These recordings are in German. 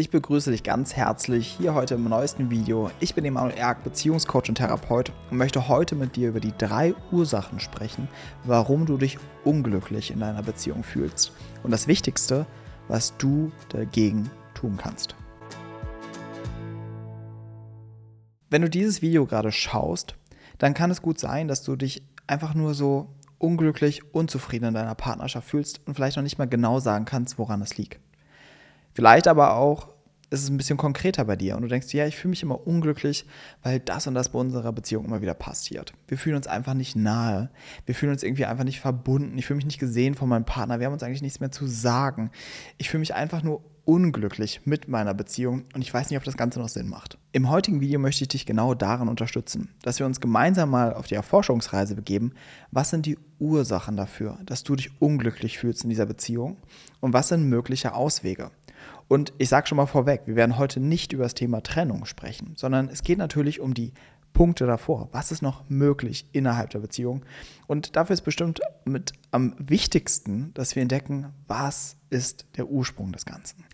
Ich begrüße dich ganz herzlich hier heute im neuesten Video. Ich bin Emanuel Erk, Beziehungscoach und Therapeut und möchte heute mit dir über die drei Ursachen sprechen, warum du dich unglücklich in deiner Beziehung fühlst. Und das Wichtigste, was du dagegen tun kannst. Wenn du dieses Video gerade schaust, dann kann es gut sein, dass du dich einfach nur so unglücklich, unzufrieden in deiner Partnerschaft fühlst und vielleicht noch nicht mal genau sagen kannst, woran es liegt. Vielleicht aber auch ist es ein bisschen konkreter bei dir und du denkst, ja, ich fühle mich immer unglücklich, weil das und das bei unserer Beziehung immer wieder passiert. Wir fühlen uns einfach nicht nahe. Wir fühlen uns irgendwie einfach nicht verbunden. Ich fühle mich nicht gesehen von meinem Partner. Wir haben uns eigentlich nichts mehr zu sagen. Ich fühle mich einfach nur unglücklich mit meiner Beziehung und ich weiß nicht, ob das Ganze noch Sinn macht. Im heutigen Video möchte ich dich genau daran unterstützen, dass wir uns gemeinsam mal auf die Erforschungsreise begeben. Was sind die Ursachen dafür, dass du dich unglücklich fühlst in dieser Beziehung und was sind mögliche Auswege? Und ich sage schon mal vorweg, wir werden heute nicht über das Thema Trennung sprechen, sondern es geht natürlich um die Punkte davor. Was ist noch möglich innerhalb der Beziehung? Und dafür ist bestimmt mit am wichtigsten, dass wir entdecken, was ist der Ursprung des Ganzen.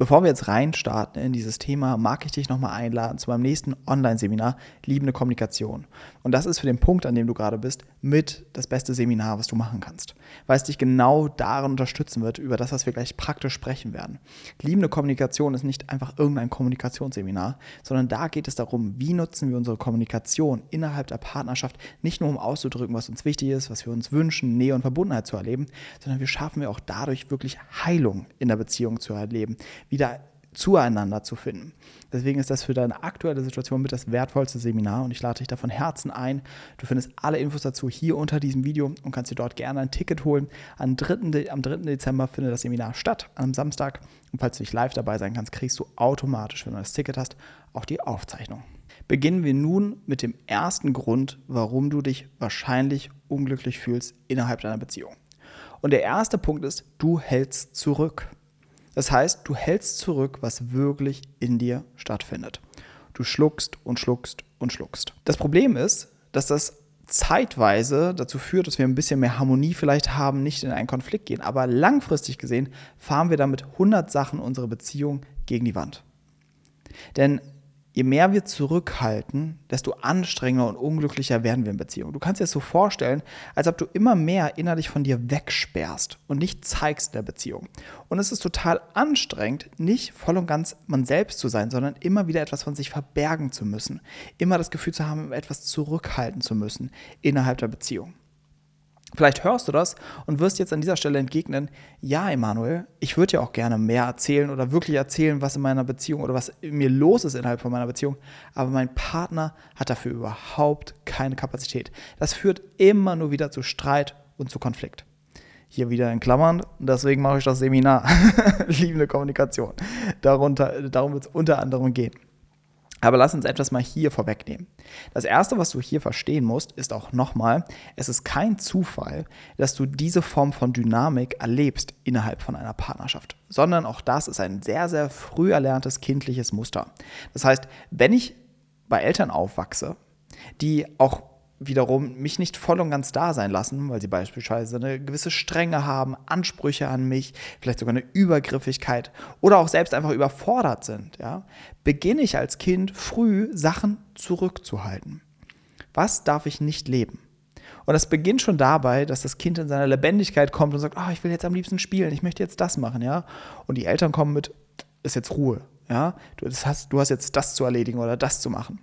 Bevor wir jetzt reinstarten in dieses Thema, mag ich dich nochmal einladen zu meinem nächsten Online-Seminar Liebende Kommunikation. Und das ist für den Punkt, an dem du gerade bist, mit das beste Seminar, was du machen kannst. Weil es dich genau darin unterstützen wird, über das, was wir gleich praktisch sprechen werden. Liebende Kommunikation ist nicht einfach irgendein Kommunikationsseminar, sondern da geht es darum, wie nutzen wir unsere Kommunikation innerhalb der Partnerschaft, nicht nur um auszudrücken, was uns wichtig ist, was wir uns wünschen, Nähe und Verbundenheit zu erleben, sondern wie schaffen wir auch dadurch wirklich Heilung in der Beziehung zu erleben, wieder zueinander zu finden. Deswegen ist das für deine aktuelle Situation mit das wertvollste Seminar und ich lade dich da von Herzen ein. Du findest alle Infos dazu hier unter diesem Video und kannst dir dort gerne ein Ticket holen. Am 3. am 3. Dezember findet das Seminar statt, am Samstag. Und falls du nicht live dabei sein kannst, kriegst du automatisch, wenn du das Ticket hast, auch die Aufzeichnung. Beginnen wir nun mit dem ersten Grund, warum du dich wahrscheinlich unglücklich fühlst innerhalb deiner Beziehung. Und der erste Punkt ist, du hältst zurück. Das heißt, du hältst zurück, was wirklich in dir stattfindet. Du schluckst und schluckst und schluckst. Das Problem ist, dass das zeitweise dazu führt, dass wir ein bisschen mehr Harmonie vielleicht haben, nicht in einen Konflikt gehen. Aber langfristig gesehen fahren wir damit 100 Sachen unsere Beziehung gegen die Wand. Denn je mehr wir zurückhalten, desto anstrengender und unglücklicher werden wir in Beziehungen. Du kannst dir das so vorstellen, als ob du immer mehr innerlich von dir wegsperrst und nicht zeigst in der Beziehung. Und es ist total anstrengend, nicht voll und ganz man selbst zu sein, sondern immer wieder etwas von sich verbergen zu müssen. Immer das Gefühl zu haben, etwas zurückhalten zu müssen innerhalb der Beziehung. Vielleicht hörst du das und wirst jetzt an dieser Stelle entgegnen, ja, Emanuel, ich würde ja auch gerne mehr erzählen oder wirklich erzählen, was in meiner Beziehung oder was mir los ist innerhalb von meiner Beziehung, aber mein Partner hat dafür überhaupt keine Kapazität. Das führt immer nur wieder zu Streit und zu Konflikt. Hier wieder in Klammern, deswegen mache ich das Seminar, liebende Kommunikation. Darunter, darum wird es unter anderem gehen. Aber lass uns etwas mal hier vorwegnehmen. Das Erste, was du hier verstehen musst, ist auch nochmal, es ist kein Zufall, dass du diese Form von Dynamik erlebst innerhalb von einer Partnerschaft, sondern auch das ist ein sehr, sehr früh erlerntes kindliches Muster. Das heißt, wenn ich bei Eltern aufwachse, die auch wiederum mich nicht voll und ganz da sein lassen, weil sie beispielsweise eine gewisse Strenge haben, Ansprüche an mich, vielleicht sogar eine Übergriffigkeit oder auch selbst einfach überfordert sind, ja, beginne ich als Kind früh Sachen zurückzuhalten. Was darf ich nicht leben? Und das beginnt schon dabei, dass das Kind in seiner Lebendigkeit kommt und sagt, oh, ich will jetzt am liebsten spielen, ich möchte jetzt das machen, ja. Und die Eltern kommen mit, ist jetzt Ruhe, ja. Du hast, du hast jetzt das zu erledigen oder das zu machen.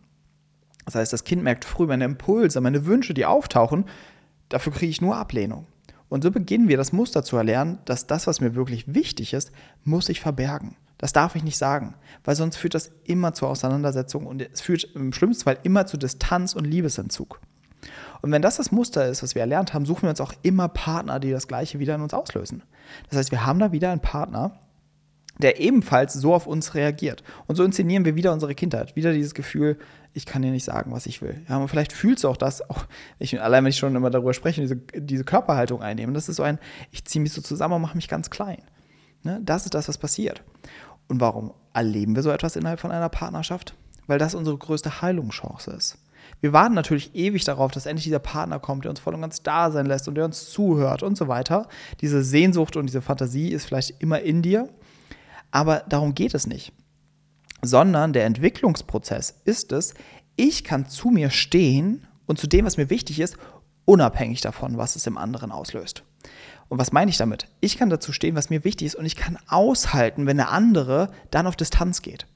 Das heißt, das Kind merkt früh, meine Impulse, meine Wünsche, die auftauchen, dafür kriege ich nur Ablehnung. Und so beginnen wir das Muster zu erlernen, dass das, was mir wirklich wichtig ist, muss ich verbergen. Das darf ich nicht sagen, weil sonst führt das immer zur Auseinandersetzung und es führt im schlimmsten Fall immer zu Distanz und Liebesentzug. Und wenn das das Muster ist, was wir erlernt haben, suchen wir uns auch immer Partner, die das Gleiche wieder in uns auslösen. Das heißt, wir haben da wieder einen Partner, der ebenfalls so auf uns reagiert. Und so inszenieren wir wieder unsere Kindheit, wieder dieses Gefühl, ich kann dir nicht sagen, was ich will. Ja, und vielleicht fühlst du auch das, auch ich, allein wenn ich schon immer darüber spreche, diese, diese Körperhaltung einnehmen. Das ist so ein, ich ziehe mich so zusammen und mache mich ganz klein. Ne? Das ist das, was passiert. Und warum erleben wir so etwas innerhalb von einer Partnerschaft? Weil das unsere größte Heilungschance ist. Wir warten natürlich ewig darauf, dass endlich dieser Partner kommt, der uns voll und ganz da sein lässt und der uns zuhört und so weiter. Diese Sehnsucht und diese Fantasie ist vielleicht immer in dir, aber darum geht es nicht. Sondern der Entwicklungsprozess ist es, ich kann zu mir stehen und zu dem, was mir wichtig ist, unabhängig davon, was es im anderen auslöst. Und was meine ich damit? Ich kann dazu stehen, was mir wichtig ist und ich kann aushalten, wenn der andere dann auf Distanz geht.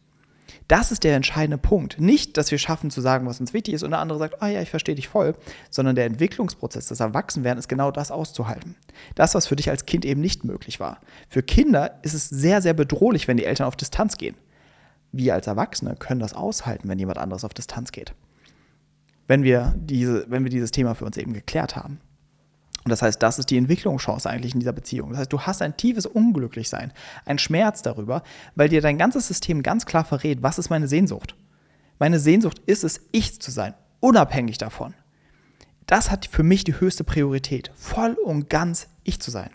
Das ist der entscheidende Punkt. Nicht, dass wir schaffen zu sagen, was uns wichtig ist und der andere sagt, ah ja, ich verstehe dich voll, sondern der Entwicklungsprozess, das Erwachsenwerden ist genau das auszuhalten. Das, was für dich als Kind eben nicht möglich war. Für Kinder ist es sehr, sehr bedrohlich, wenn die Eltern auf Distanz gehen. Wir als Erwachsene können das aushalten, wenn jemand anderes auf Distanz geht. Wenn wir, diese, wenn wir dieses Thema für uns eben geklärt haben. Und das heißt, das ist die Entwicklungschance eigentlich in dieser Beziehung. Das heißt, du hast ein tiefes Unglücklichsein, ein Schmerz darüber, weil dir dein ganzes System ganz klar verrät, was ist meine Sehnsucht. Meine Sehnsucht ist es, ich zu sein, unabhängig davon. Das hat für mich die höchste Priorität, voll und ganz ich zu sein.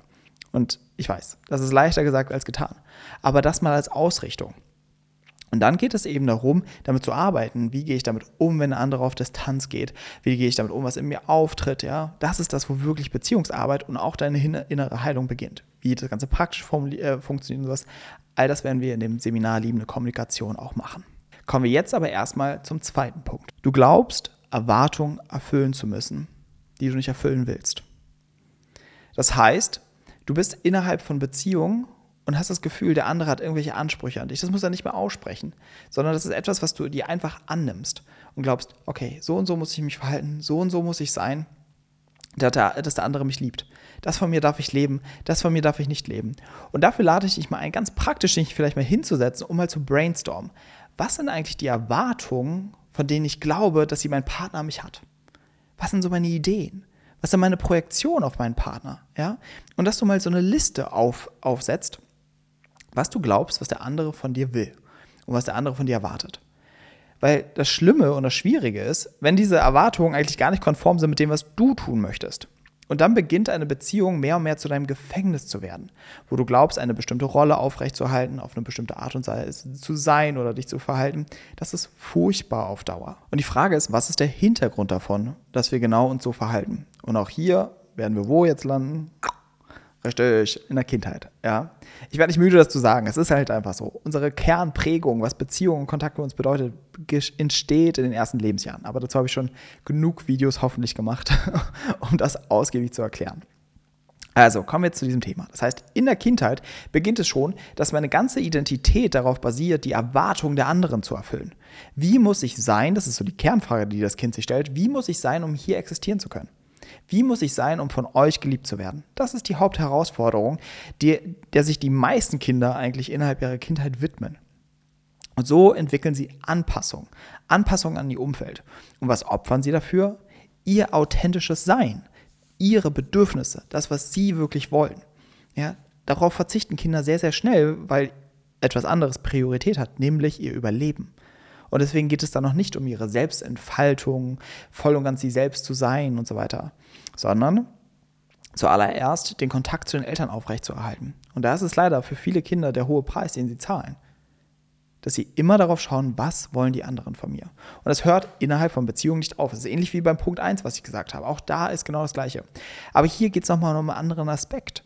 Und ich weiß, das ist leichter gesagt als getan. Aber das mal als Ausrichtung. Und dann geht es eben darum, damit zu arbeiten. Wie gehe ich damit um, wenn ein anderer auf Distanz geht? Wie gehe ich damit um, was in mir auftritt? Ja, das ist das, wo wirklich Beziehungsarbeit und auch deine innere Heilung beginnt. Wie das Ganze praktisch äh, funktioniert und sowas. All das werden wir in dem Seminar Liebende Kommunikation auch machen. Kommen wir jetzt aber erstmal zum zweiten Punkt. Du glaubst, Erwartungen erfüllen zu müssen, die du nicht erfüllen willst. Das heißt, du bist innerhalb von Beziehungen und hast das Gefühl, der andere hat irgendwelche Ansprüche an dich. Das muss er nicht mehr aussprechen, sondern das ist etwas, was du dir einfach annimmst und glaubst, okay, so und so muss ich mich verhalten, so und so muss ich sein, dass der, andere mich liebt. Das von mir darf ich leben, das von mir darf ich nicht leben. Und dafür lade ich dich mal ein, ganz praktisch dich vielleicht mal hinzusetzen, um mal zu brainstormen. Was sind eigentlich die Erwartungen, von denen ich glaube, dass sie mein Partner mich hat? Was sind so meine Ideen? Was sind meine Projektionen auf meinen Partner? Ja? Und dass du mal so eine Liste auf, aufsetzt was du glaubst, was der andere von dir will und was der andere von dir erwartet. Weil das Schlimme und das Schwierige ist, wenn diese Erwartungen eigentlich gar nicht konform sind mit dem, was du tun möchtest. Und dann beginnt eine Beziehung mehr und mehr zu deinem Gefängnis zu werden, wo du glaubst, eine bestimmte Rolle aufrechtzuerhalten, auf eine bestimmte Art und Weise zu sein oder dich zu verhalten. Das ist furchtbar auf Dauer. Und die Frage ist, was ist der Hintergrund davon, dass wir genau uns so verhalten? Und auch hier werden wir wo jetzt landen? Richtig, in der Kindheit, ja. Ich werde nicht müde, das zu sagen. Es ist halt einfach so. Unsere Kernprägung, was Beziehung und Kontakt mit uns bedeutet, entsteht in den ersten Lebensjahren. Aber dazu habe ich schon genug Videos hoffentlich gemacht, um das ausgiebig zu erklären. Also kommen wir jetzt zu diesem Thema. Das heißt, in der Kindheit beginnt es schon, dass meine ganze Identität darauf basiert, die Erwartungen der anderen zu erfüllen. Wie muss ich sein, das ist so die Kernfrage, die das Kind sich stellt, wie muss ich sein, um hier existieren zu können? Wie muss ich sein, um von euch geliebt zu werden? Das ist die Hauptherausforderung, die, der sich die meisten Kinder eigentlich innerhalb ihrer Kindheit widmen. Und so entwickeln sie Anpassung, Anpassung an die Umwelt. Und was opfern sie dafür? Ihr authentisches Sein, ihre Bedürfnisse, das, was sie wirklich wollen. Ja, darauf verzichten Kinder sehr, sehr schnell, weil etwas anderes Priorität hat, nämlich ihr Überleben. Und deswegen geht es dann noch nicht um ihre Selbstentfaltung, voll und ganz sie selbst zu sein und so weiter, sondern zuallererst den Kontakt zu den Eltern aufrechtzuerhalten. Und da ist es leider für viele Kinder der hohe Preis, den sie zahlen. Dass sie immer darauf schauen, was wollen die anderen von mir. Und das hört innerhalb von Beziehungen nicht auf. Das ist ähnlich wie beim Punkt 1, was ich gesagt habe. Auch da ist genau das Gleiche. Aber hier geht es nochmal um einen anderen Aspekt.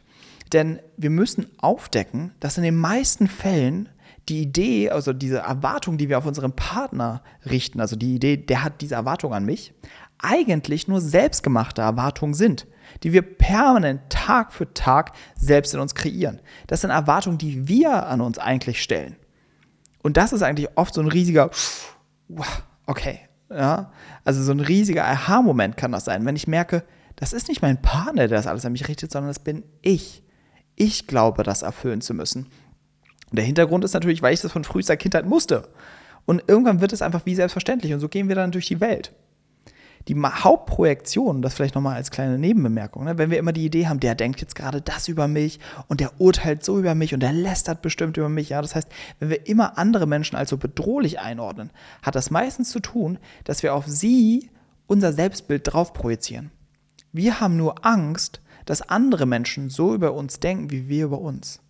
Denn wir müssen aufdecken, dass in den meisten Fällen die Idee, also diese Erwartung, die wir auf unseren Partner richten, also die Idee, der hat diese Erwartung an mich, eigentlich nur selbstgemachte Erwartungen sind, die wir permanent Tag für Tag selbst in uns kreieren. Das sind Erwartungen, die wir an uns eigentlich stellen. Und das ist eigentlich oft so ein riesiger, okay, ja, also so ein riesiger Aha-Moment kann das sein, wenn ich merke, das ist nicht mein Partner, der das alles an mich richtet, sondern das bin ich. Ich glaube, das erfüllen zu müssen. Und der Hintergrund ist natürlich, weil ich das von frühester Kindheit musste. Und irgendwann wird es einfach wie selbstverständlich. Und so gehen wir dann durch die Welt. Die Hauptprojektion, das vielleicht nochmal als kleine Nebenbemerkung, ne, wenn wir immer die Idee haben, der denkt jetzt gerade das über mich und der urteilt so über mich und der lästert bestimmt über mich. Ja, das heißt, wenn wir immer andere Menschen als so bedrohlich einordnen, hat das meistens zu tun, dass wir auf sie unser Selbstbild drauf projizieren. Wir haben nur Angst, dass andere Menschen so über uns denken, wie wir über uns.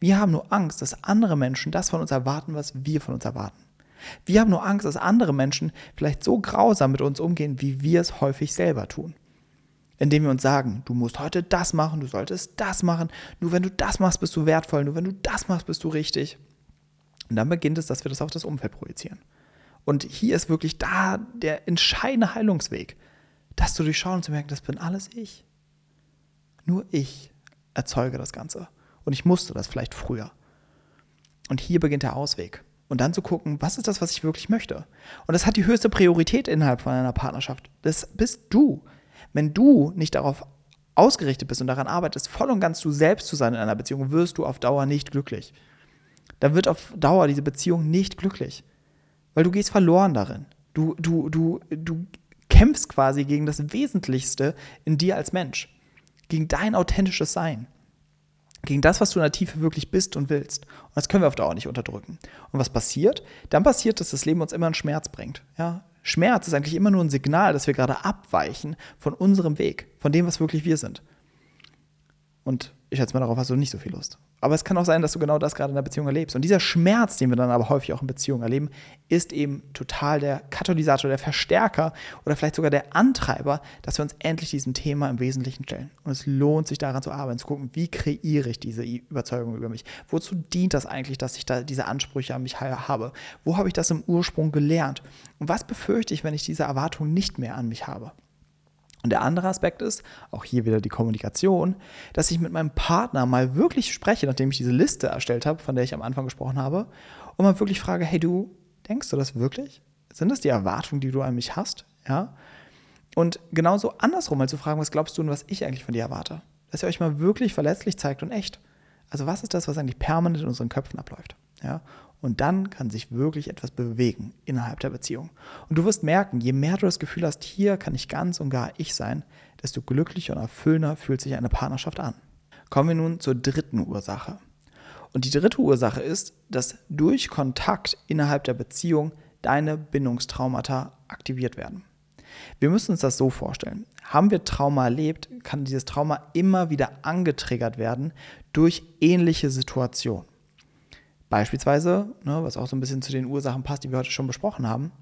Wir haben nur Angst, dass andere Menschen das von uns erwarten, was wir von uns erwarten. Wir haben nur Angst, dass andere Menschen vielleicht so grausam mit uns umgehen, wie wir es häufig selber tun. Indem wir uns sagen, du musst heute das machen, du solltest das machen, nur wenn du das machst, bist du wertvoll, nur wenn du das machst, bist du richtig. Und dann beginnt es, dass wir das auf das Umfeld projizieren. Und hier ist wirklich da der entscheidende Heilungsweg, das zu durchschauen und zu merken, das bin alles ich. Nur ich erzeuge das Ganze. Und ich musste das vielleicht früher. Und hier beginnt der Ausweg. Und dann zu gucken, was ist das, was ich wirklich möchte? Und das hat die höchste Priorität innerhalb von einer Partnerschaft. Das bist du. Wenn du nicht darauf ausgerichtet bist und daran arbeitest, voll und ganz du selbst zu sein in einer Beziehung, wirst du auf Dauer nicht glücklich. Dann wird auf Dauer diese Beziehung nicht glücklich. Weil du gehst verloren darin. Du, du, du, du kämpfst quasi gegen das Wesentlichste in dir als Mensch. Gegen dein authentisches Sein gegen das, was du in der Tiefe wirklich bist und willst. Und das können wir auf Dauer nicht unterdrücken. Und was passiert? Dann passiert, dass das Leben uns immer einen Schmerz bringt. Ja? Schmerz ist eigentlich immer nur ein Signal, dass wir gerade abweichen von unserem Weg, von dem, was wirklich wir sind. Und ich schätze mal, darauf hast du nicht so viel Lust. Aber es kann auch sein, dass du genau das gerade in der Beziehung erlebst. Und dieser Schmerz, den wir dann aber häufig auch in Beziehungen erleben, ist eben total der Katalysator, der Verstärker oder vielleicht sogar der Antreiber, dass wir uns endlich diesem Thema im Wesentlichen stellen. Und es lohnt sich daran zu arbeiten, zu gucken, wie kreiere ich diese Überzeugung über mich? Wozu dient das eigentlich, dass ich da diese Ansprüche an mich habe? Wo habe ich das im Ursprung gelernt? Und was befürchte ich, wenn ich diese Erwartung nicht mehr an mich habe? Und der andere Aspekt ist, auch hier wieder die Kommunikation, dass ich mit meinem Partner mal wirklich spreche, nachdem ich diese Liste erstellt habe, von der ich am Anfang gesprochen habe, und mal wirklich frage, hey du, denkst du das wirklich? Sind das die Erwartungen, die du an mich hast? Ja? Und genauso andersrum mal zu fragen, was glaubst du und was ich eigentlich von dir erwarte? Dass ihr euch mal wirklich verletzlich zeigt und echt. Also was ist das, was eigentlich permanent in unseren Köpfen abläuft? Ja? Und dann kann sich wirklich etwas bewegen innerhalb der Beziehung. Und du wirst merken, je mehr du das Gefühl hast, hier kann ich ganz und gar ich sein, desto glücklicher und erfüllender fühlt sich eine Partnerschaft an. Kommen wir nun zur dritten Ursache. Und die dritte Ursache ist, dass durch Kontakt innerhalb der Beziehung deine Bindungstraumata aktiviert werden. Wir müssen uns das so vorstellen. Haben wir Trauma erlebt, kann dieses Trauma immer wieder angetriggert werden durch ähnliche Situationen. Beispielsweise, ne, was auch so ein bisschen zu den Ursachen passt, die wir heute schon besprochen haben,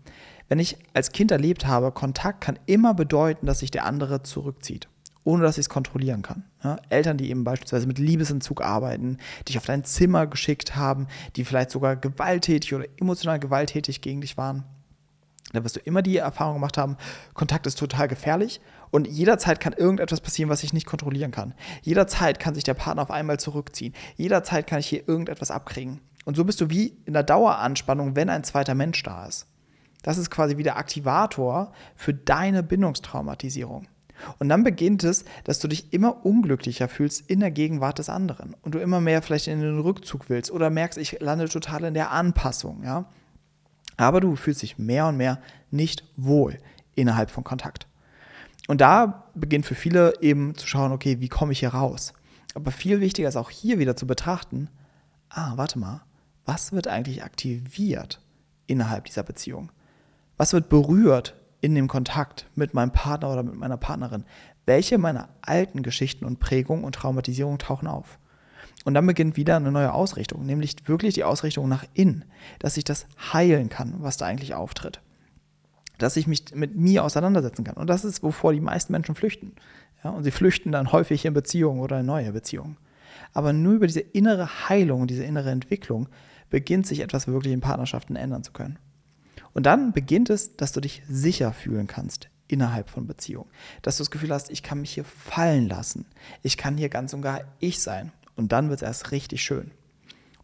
wenn ich als Kind erlebt habe, Kontakt kann immer bedeuten, dass sich der andere zurückzieht, ohne dass ich es kontrollieren kann. Ja, Eltern, die eben beispielsweise mit Liebesentzug arbeiten, dich auf dein Zimmer geschickt haben, die vielleicht sogar gewalttätig oder emotional gewalttätig gegen dich waren. Da wirst du immer die Erfahrung gemacht haben, Kontakt ist total gefährlich und jederzeit kann irgendetwas passieren, was ich nicht kontrollieren kann. Jederzeit kann sich der Partner auf einmal zurückziehen. Jederzeit kann ich hier irgendetwas abkriegen. Und so bist du wie in der Daueranspannung, wenn ein zweiter Mensch da ist. Das ist quasi wie der Aktivator für deine Bindungstraumatisierung. Und dann beginnt es, dass du dich immer unglücklicher fühlst in der Gegenwart des anderen und du immer mehr vielleicht in den Rückzug willst oder merkst, ich lande total in der Anpassung, ja. Aber du fühlst dich mehr und mehr nicht wohl innerhalb von Kontakt. Und da beginnt für viele eben zu schauen, okay, wie komme ich hier raus? Aber viel wichtiger ist auch hier wieder zu betrachten, ah, warte mal, was wird eigentlich aktiviert innerhalb dieser Beziehung? Was wird berührt in dem Kontakt mit meinem Partner oder mit meiner Partnerin? Welche meiner alten Geschichten und Prägungen und Traumatisierungen tauchen auf? Und dann beginnt wieder eine neue Ausrichtung, nämlich wirklich die Ausrichtung nach innen, dass ich das heilen kann, was da eigentlich auftritt. Dass ich mich mit mir auseinandersetzen kann. Und das ist, wovor die meisten Menschen flüchten. Ja, und sie flüchten dann häufig in Beziehungen oder in neue Beziehungen. Aber nur über diese innere Heilung diese innere Entwicklung beginnt sich etwas wirklich in Partnerschaften ändern zu können. Und dann beginnt es, dass du dich sicher fühlen kannst innerhalb von Beziehungen. Dass du das Gefühl hast, ich kann mich hier fallen lassen. Ich kann hier ganz und gar ich sein. Und dann wird es erst richtig schön.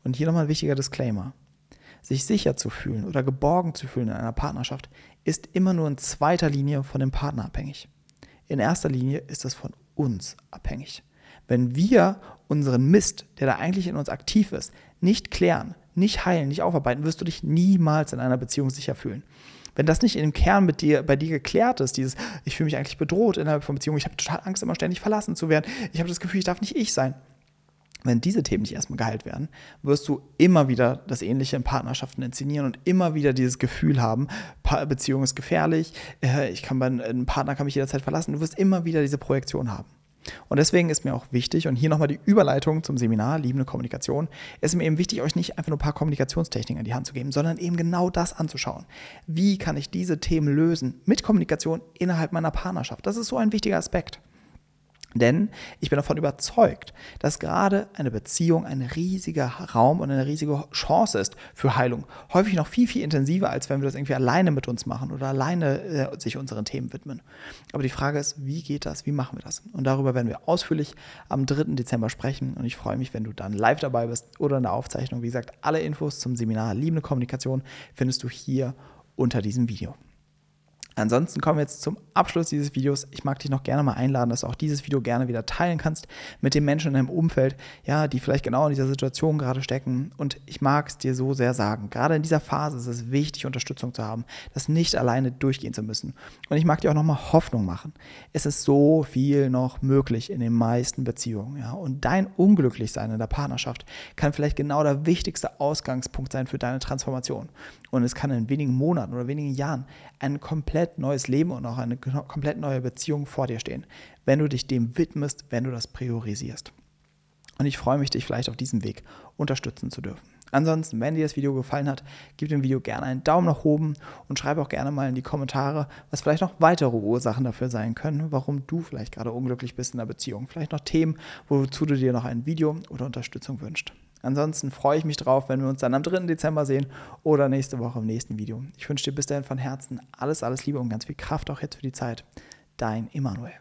Und hier nochmal ein wichtiger Disclaimer. Sich sicher zu fühlen oder geborgen zu fühlen in einer Partnerschaft ist immer nur in zweiter Linie von dem Partner abhängig. In erster Linie ist es von uns abhängig. Wenn wir unseren Mist, der da eigentlich in uns aktiv ist, nicht klären, nicht heilen, nicht aufarbeiten, wirst du dich niemals in einer Beziehung sicher fühlen. Wenn das nicht im Kern mit dir, bei dir geklärt ist, dieses, ich fühle mich eigentlich bedroht innerhalb von Beziehungen, ich habe total Angst, immer ständig verlassen zu werden, ich habe das Gefühl, ich darf nicht ich sein. Wenn diese Themen nicht erstmal geheilt werden, wirst du immer wieder das Ähnliche in Partnerschaften inszenieren und immer wieder dieses Gefühl haben, Beziehung ist gefährlich, äh, ich kann mein, ein Partner kann mich jederzeit verlassen. Du wirst immer wieder diese Projektion haben. Und deswegen ist mir auch wichtig, und hier nochmal die Überleitung zum Seminar Liebende Kommunikation, ist mir eben wichtig, euch nicht einfach nur ein paar Kommunikationstechniken in die Hand zu geben, sondern eben genau das anzuschauen. Wie kann ich diese Themen lösen mit Kommunikation innerhalb meiner Partnerschaft? Das ist so ein wichtiger Aspekt. Denn ich bin davon überzeugt, dass gerade eine Beziehung ein riesiger Raum und eine riesige Chance ist für Heilung. Häufig noch viel, viel intensiver, als wenn wir das irgendwie alleine mit uns machen oder alleine äh, sich unseren Themen widmen. Aber die Frage ist, wie geht das? Wie machen wir das? Und darüber werden wir ausführlich am 3. Dezember sprechen. Und ich freue mich, wenn du dann live dabei bist oder in der Aufzeichnung. Wie gesagt, alle Infos zum Seminar Liebende Kommunikation findest du hier unter diesem Video. Ansonsten kommen wir jetzt zum Abschluss dieses Videos. Ich mag dich noch gerne mal einladen, dass du auch dieses Video gerne wieder teilen kannst mit den Menschen in deinem Umfeld, ja, die vielleicht genau in dieser Situation gerade stecken. Und ich mag es dir so sehr sagen. Gerade in dieser Phase ist es wichtig, Unterstützung zu haben, das nicht alleine durchgehen zu müssen. Und ich mag dir auch nochmal Hoffnung machen. Es ist so viel noch möglich in den meisten Beziehungen, ja. Und dein Unglücklichsein in der Partnerschaft kann vielleicht genau der wichtigste Ausgangspunkt sein für deine Transformation. Und es kann in wenigen Monaten oder wenigen Jahren ein komplett neues Leben und auch eine komplett neue Beziehung vor dir stehen, wenn du dich dem widmest, wenn du das priorisierst. Und ich freue mich, dich vielleicht auf diesem Weg unterstützen zu dürfen. Ansonsten, wenn dir das Video gefallen hat, gib dem Video gerne einen Daumen nach oben und schreib auch gerne mal in die Kommentare, was vielleicht noch weitere Ursachen dafür sein können, warum du vielleicht gerade unglücklich bist in der Beziehung. Vielleicht noch Themen, wozu du dir noch ein Video oder Unterstützung wünschst. Ansonsten freue ich mich drauf, wenn wir uns dann am 3. Dezember sehen oder nächste Woche im nächsten Video. Ich wünsche dir bis dahin von Herzen alles, alles Liebe und ganz viel Kraft auch jetzt für die Zeit. Dein Emanuel.